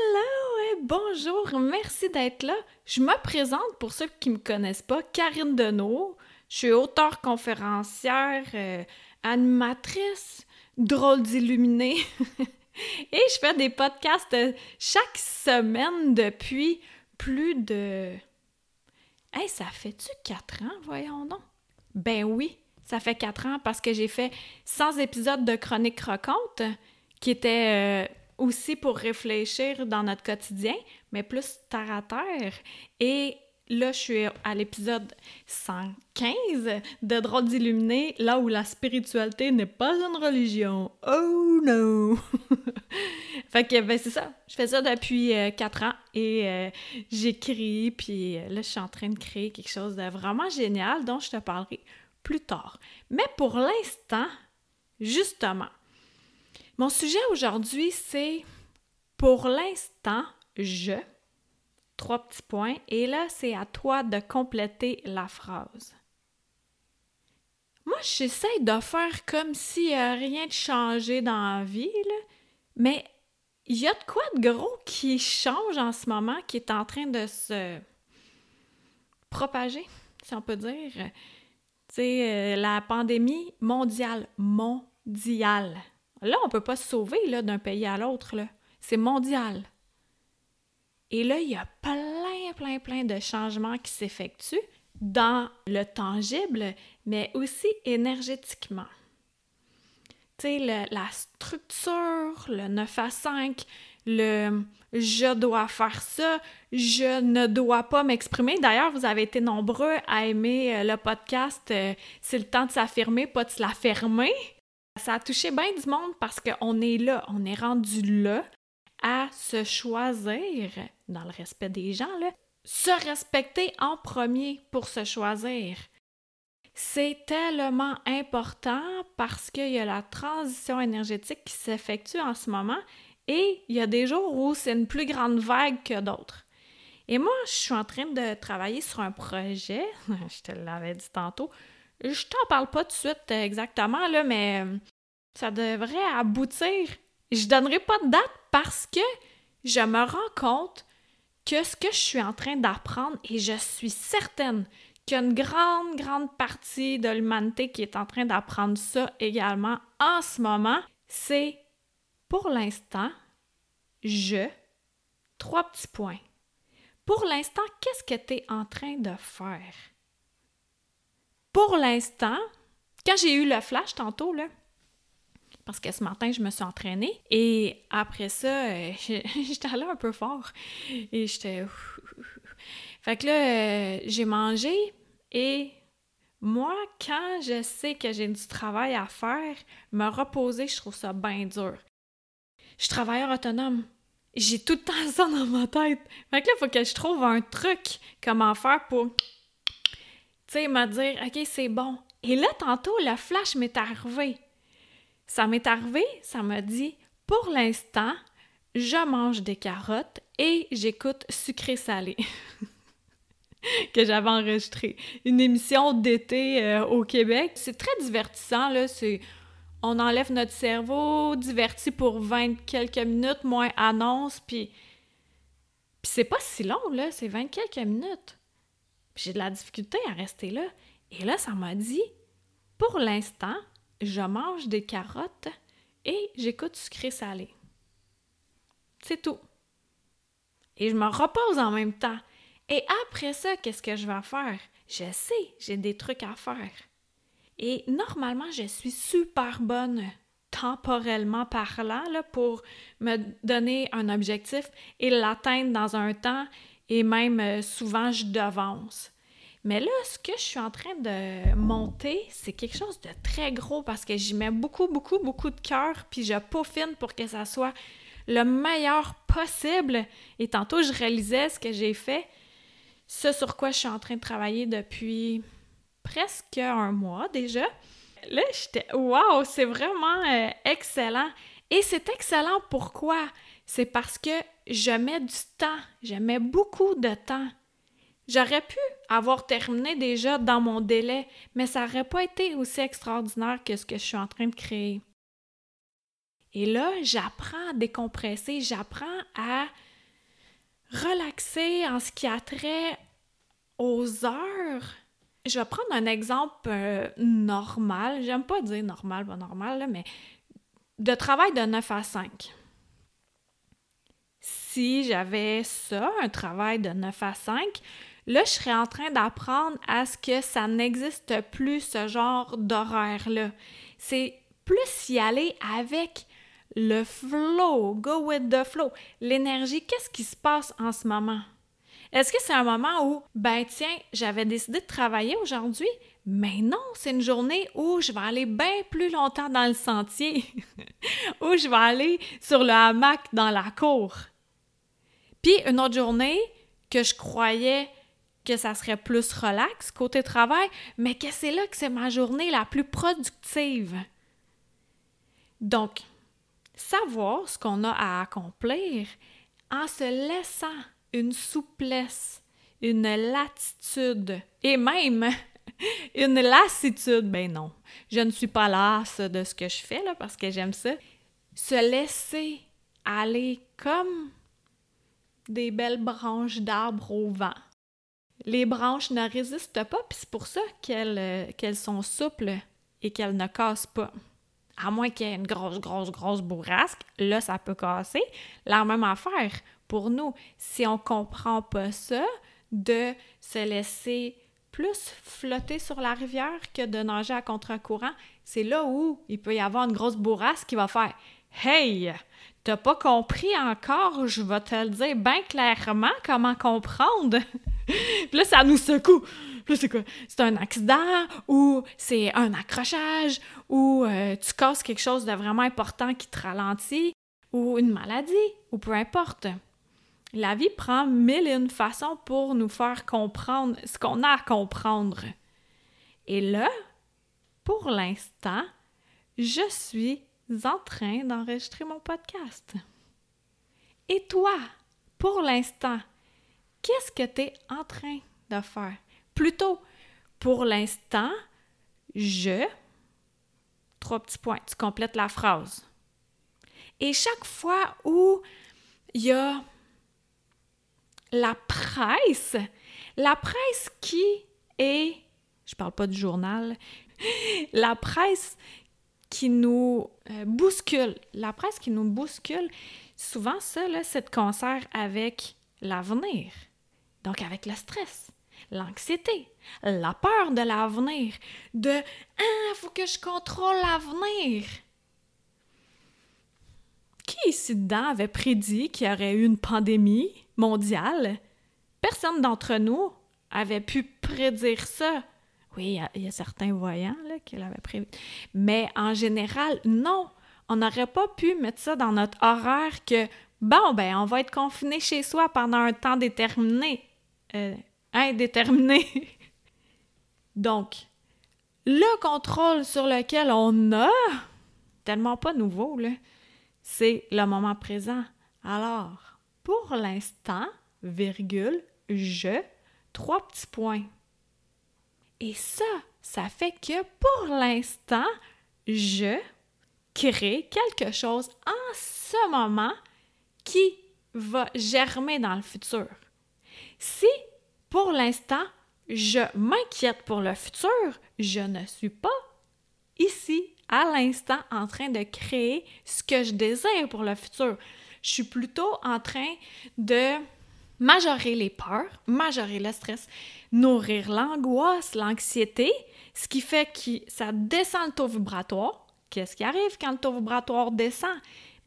Hello et bonjour, merci d'être là. Je me présente pour ceux qui ne me connaissent pas, Karine Deneau. Je suis auteure conférencière, euh, animatrice, drôle d'illuminée. et je fais des podcasts chaque semaine depuis plus de... Hey, ça fait-tu quatre ans, voyons donc? Ben oui, ça fait quatre ans parce que j'ai fait 100 épisodes de Chronique Croquante qui étaient... Euh, aussi pour réfléchir dans notre quotidien, mais plus terre à terre. Et là, je suis à l'épisode 115 de Drôle d'illuminé, là où la spiritualité n'est pas une religion. Oh no! fait que, ben, c'est ça. Je fais ça depuis euh, 4 ans et euh, j'écris, puis euh, là, je suis en train de créer quelque chose de vraiment génial dont je te parlerai plus tard. Mais pour l'instant, justement, mon sujet aujourd'hui, c'est pour l'instant, je. Trois petits points. Et là, c'est à toi de compléter la phrase. Moi, j'essaie de faire comme n'y a rien de changé dans la vie, mais il y a de quoi de gros qui change en ce moment, qui est en train de se propager, si on peut dire. Tu sais, euh, la pandémie mondiale, mondiale. Là, on ne peut pas se sauver d'un pays à l'autre. C'est mondial. Et là, il y a plein, plein, plein de changements qui s'effectuent dans le tangible, mais aussi énergétiquement. Tu sais, la structure, le 9 à 5, le je dois faire ça, je ne dois pas m'exprimer. D'ailleurs, vous avez été nombreux à aimer euh, le podcast euh, C'est le temps de s'affirmer, pas de se la fermer. Ça a touché bien du monde parce qu'on est là, on est rendu là à se choisir, dans le respect des gens, se respecter en premier pour se choisir. C'est tellement important parce qu'il y a la transition énergétique qui s'effectue en ce moment et il y a des jours où c'est une plus grande vague que d'autres. Et moi, je suis en train de travailler sur un projet, je te l'avais dit tantôt, je t'en parle pas tout de suite exactement, là, mais euh, ça devrait aboutir. Je donnerai pas de date parce que je me rends compte que ce que je suis en train d'apprendre, et je suis certaine qu'il y a une grande, grande partie de l'humanité qui est en train d'apprendre ça également en ce moment, c'est pour l'instant, je, trois petits points. Pour l'instant, qu'est-ce que tu es en train de faire? Pour l'instant, quand j'ai eu le flash tantôt, là, parce que ce matin, je me suis entraînée. Et après ça, euh, j'étais allée un peu fort. Et j'étais... Fait que là, euh, j'ai mangé et moi, quand je sais que j'ai du travail à faire, me reposer, je trouve ça bien dur. Je suis travailleur autonome. J'ai tout le temps ça dans ma tête. Fait que là, il faut que je trouve un truc, comment faire pour tu sais, me OK, c'est bon. Et là, tantôt, le flash m'est arrivé. Ça m'est arrivé, ça m'a dit, pour l'instant, je mange des carottes et j'écoute sucré-salé. que j'avais enregistré. Une émission d'été euh, au Québec. C'est très divertissant, là. C'est... On enlève notre cerveau, diverti pour 20 quelques minutes, moins annonce, puis... Puis c'est pas si long, là. C'est 20 quelques minutes j'ai de la difficulté à rester là. Et là, ça m'a dit, pour l'instant, je mange des carottes et j'écoute sucré-salé. C'est tout. Et je me repose en même temps. Et après ça, qu'est-ce que je vais faire? Je sais, j'ai des trucs à faire. Et normalement, je suis super bonne temporellement parlant pour me donner un objectif et l'atteindre dans un temps et même euh, souvent je devance. Mais là, ce que je suis en train de monter, c'est quelque chose de très gros parce que j'y mets beaucoup, beaucoup, beaucoup de cœur, puis je peaufine pour que ça soit le meilleur possible. Et tantôt, je réalisais ce que j'ai fait, ce sur quoi je suis en train de travailler depuis presque un mois déjà. Là, j'étais waouh, c'est vraiment euh, excellent. Et c'est excellent pourquoi? C'est parce que je mets du temps, je mets beaucoup de temps. J'aurais pu avoir terminé déjà dans mon délai, mais ça n'aurait pas été aussi extraordinaire que ce que je suis en train de créer. Et là, j'apprends à décompresser, j'apprends à relaxer en ce qui a trait aux heures. Je vais prendre un exemple euh, normal. J'aime pas dire normal, pas normal, mais de travail de 9 à 5. Si j'avais ça, un travail de 9 à 5, là, je serais en train d'apprendre à ce que ça n'existe plus, ce genre d'horaire-là. C'est plus y aller avec le flow, go with the flow, l'énergie, qu'est-ce qui se passe en ce moment? Est-ce que c'est un moment où, ben tiens, j'avais décidé de travailler aujourd'hui, mais non, c'est une journée où je vais aller bien plus longtemps dans le sentier, où je vais aller sur le hamac dans la cour. Puis une autre journée que je croyais que ça serait plus relax côté travail, mais que c'est là que c'est ma journée la plus productive. Donc, savoir ce qu'on a à accomplir en se laissant une souplesse, une latitude et même une lassitude. Ben non, je ne suis pas lasse de ce que je fais là parce que j'aime ça. Se laisser aller comme des belles branches d'arbres au vent. Les branches ne résistent pas, puis c'est pour ça qu'elles euh, qu'elles sont souples et qu'elles ne cassent pas à moins qu'il y ait une grosse, grosse, grosse bourrasque, là, ça peut casser. La même affaire pour nous. Si on comprend pas ça, de se laisser plus flotter sur la rivière que de nager à contre-courant, c'est là où il peut y avoir une grosse bourrasque qui va faire Hey, t'as pas compris encore, je vais te le dire bien clairement comment comprendre. Puis là, ça nous secoue c'est quoi? C'est un accident ou c'est un accrochage ou euh, tu casses quelque chose de vraiment important qui te ralentit ou une maladie ou peu importe. La vie prend mille et une façons pour nous faire comprendre ce qu'on a à comprendre. Et là, pour l'instant, je suis en train d'enregistrer mon podcast. Et toi, pour l'instant, qu'est-ce que tu es en train de faire? Plutôt, pour l'instant, je, trois petits points, tu complètes la phrase. Et chaque fois où il y a la presse, la presse qui est, je parle pas du journal, la presse qui nous euh, bouscule, la presse qui nous bouscule, souvent ça, c'est de concert avec l'avenir, donc avec le stress l'anxiété, la peur de l'avenir, de Ah, faut que je contrôle l'avenir. Qui ici dedans avait prédit qu'il y aurait eu une pandémie mondiale? Personne d'entre nous avait pu prédire ça. Oui, il y, a certains voyants qui l'avaient prévu. Mais en général, non. On n'aurait pas pu mettre ça dans notre horaire que, bon, ben, on va être confiné chez soi pendant un temps déterminé. Euh, indéterminé. Donc, le contrôle sur lequel on a, tellement pas nouveau, c'est le moment présent. Alors, pour l'instant, virgule, je, trois petits points. Et ça, ça fait que pour l'instant, je crée quelque chose en ce moment qui va germer dans le futur. Si pour l'instant, je m'inquiète pour le futur. Je ne suis pas ici, à l'instant, en train de créer ce que je désire pour le futur. Je suis plutôt en train de majorer les peurs, majorer le stress, nourrir l'angoisse, l'anxiété, ce qui fait que ça descend le taux vibratoire. Qu'est-ce qui arrive quand le taux vibratoire descend?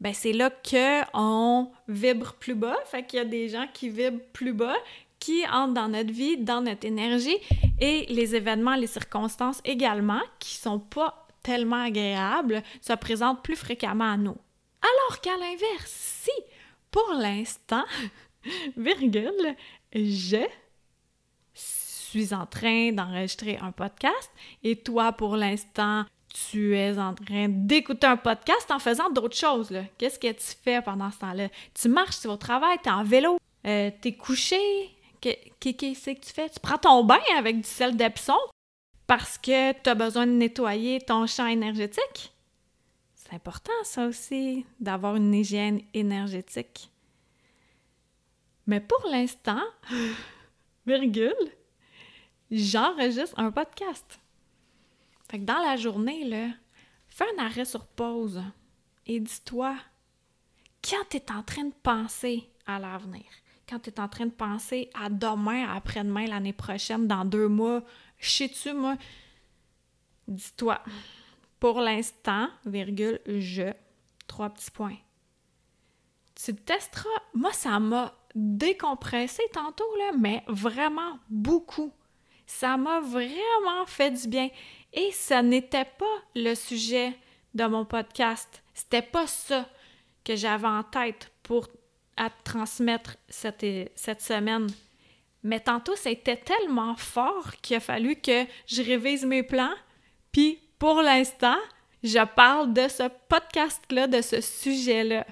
Ben, c'est là qu'on vibre plus bas, fait qu'il y a des gens qui vibrent plus bas, qui entrent dans notre vie, dans notre énergie et les événements, les circonstances également qui sont pas tellement agréables se présentent plus fréquemment à nous. Alors qu'à l'inverse, si pour l'instant, virgule, je suis en train d'enregistrer un podcast et toi, pour l'instant, tu es en train d'écouter un podcast en faisant d'autres choses. Qu'est-ce que tu fais pendant ce temps-là? Tu marches, tu vas au travail, tu es en vélo, euh, tu es couché. Qu'est-ce que tu fais? Tu prends ton bain avec du sel d'Epsom parce que tu as besoin de nettoyer ton champ énergétique? C'est important, ça aussi, d'avoir une hygiène énergétique. Mais pour l'instant, virgule, j'enregistre un podcast. Fait que dans la journée, là, fais un arrêt sur pause et dis-toi, quand tu es en train de penser à l'avenir, quand tu es en train de penser à demain, après-demain, l'année prochaine, dans deux mois, sais-tu, moi, dis-toi, pour l'instant, virgule, je, trois petits points. Tu testeras. Moi, ça m'a décompressé tantôt, là, mais vraiment beaucoup. Ça m'a vraiment fait du bien. Et ça n'était pas le sujet de mon podcast. C'était pas ça que j'avais en tête pour transmettre cette, cette semaine. Mais tantôt, c'était tellement fort qu'il a fallu que je révise mes plans. Puis, pour l'instant, je parle de ce podcast-là, de ce sujet-là.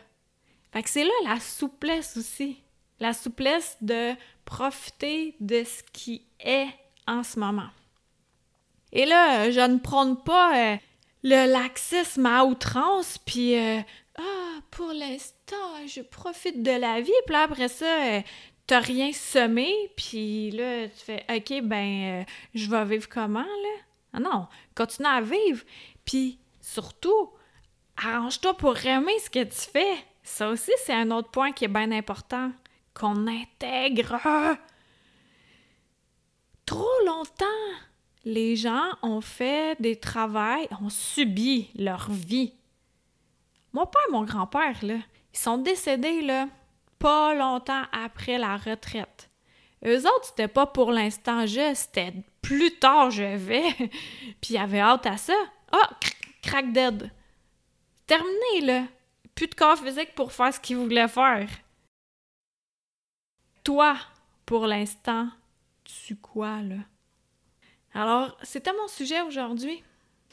Fait que c'est là la souplesse aussi. La souplesse de profiter de ce qui est en ce moment. Et là, je ne prône pas euh, le laxisme à outrance, puis euh, ah, pour l'instant, je profite de la vie, puis après ça, euh, t'as rien semé, puis là, tu fais OK, ben, je vais vivre comment, là? Ah non, continue à vivre, puis surtout, arrange-toi pour aimer ce que tu fais. Ça aussi, c'est un autre point qui est bien important, qu'on intègre. Trop longtemps, les gens ont fait des travails, ont subi leur vie. Mon père et mon grand-père, ils sont décédés, là, pas longtemps après la retraite. Eux autres, c'était pas pour l'instant je, c'était plus tard je vais. Puis ils avaient hâte à ça. Ah, crack dead. Terminé, là. Plus de corps physique pour faire ce qu'ils voulaient faire. Toi, pour l'instant, tu quoi, là? Alors, c'était mon sujet aujourd'hui.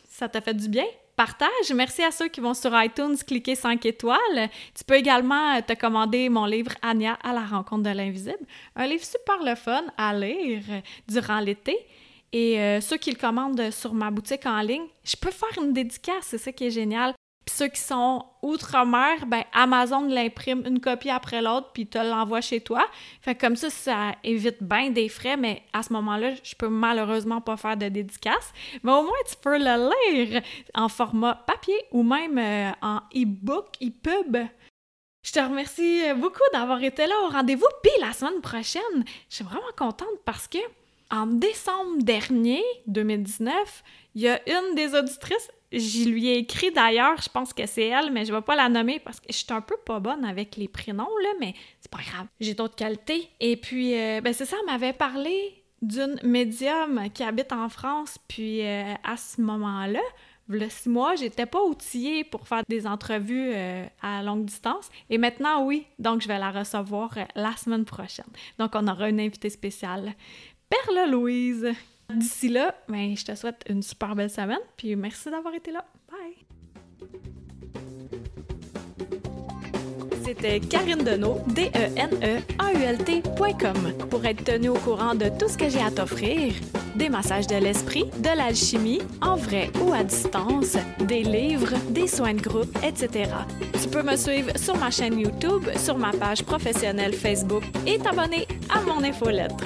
Ça t'a fait du bien? Partage. Merci à ceux qui vont sur iTunes cliquer 5 étoiles. Tu peux également euh, te commander mon livre Anya à la rencontre de l'invisible. Un livre super le fun à lire durant l'été. Et euh, ceux qui le commandent sur ma boutique en ligne, je peux faire une dédicace, c'est ça qui est génial ceux qui sont outre-mer, ben Amazon l'imprime une copie après l'autre puis te l'envoie chez toi. Fait comme ça, ça évite bien des frais, mais à ce moment-là, je peux malheureusement pas faire de dédicace. Mais au moins, tu peux le lire en format papier ou même euh, en e-book, e-pub. Je te remercie beaucoup d'avoir été là au rendez-vous. Puis la semaine prochaine, je suis vraiment contente parce que en décembre dernier, 2019, il y a une des auditrices J'y lui ai écrit d'ailleurs, je pense que c'est elle, mais je vais pas la nommer parce que je suis un peu pas bonne avec les prénoms, là, mais c'est pas grave. J'ai d'autres qualités. Et puis, euh, ben c'est ça, elle m'avait parlé d'une médium qui habite en France, puis euh, à ce moment-là, le six mois, j'étais pas outillée pour faire des entrevues euh, à longue distance. Et maintenant, oui, donc je vais la recevoir la semaine prochaine. Donc, on aura une invitée spéciale. Perle Louise, D'ici là, ben, je te souhaite une super belle semaine, puis merci d'avoir été là. Bye! C'était Karine Deneau, D-E-N-E-A-U-L-T.com. Pour être tenu au courant de tout ce que j'ai à t'offrir, des massages de l'esprit, de l'alchimie, en vrai ou à distance, des livres, des soins de groupe, etc. Tu peux me suivre sur ma chaîne YouTube, sur ma page professionnelle Facebook et t'abonner à mon infolettre.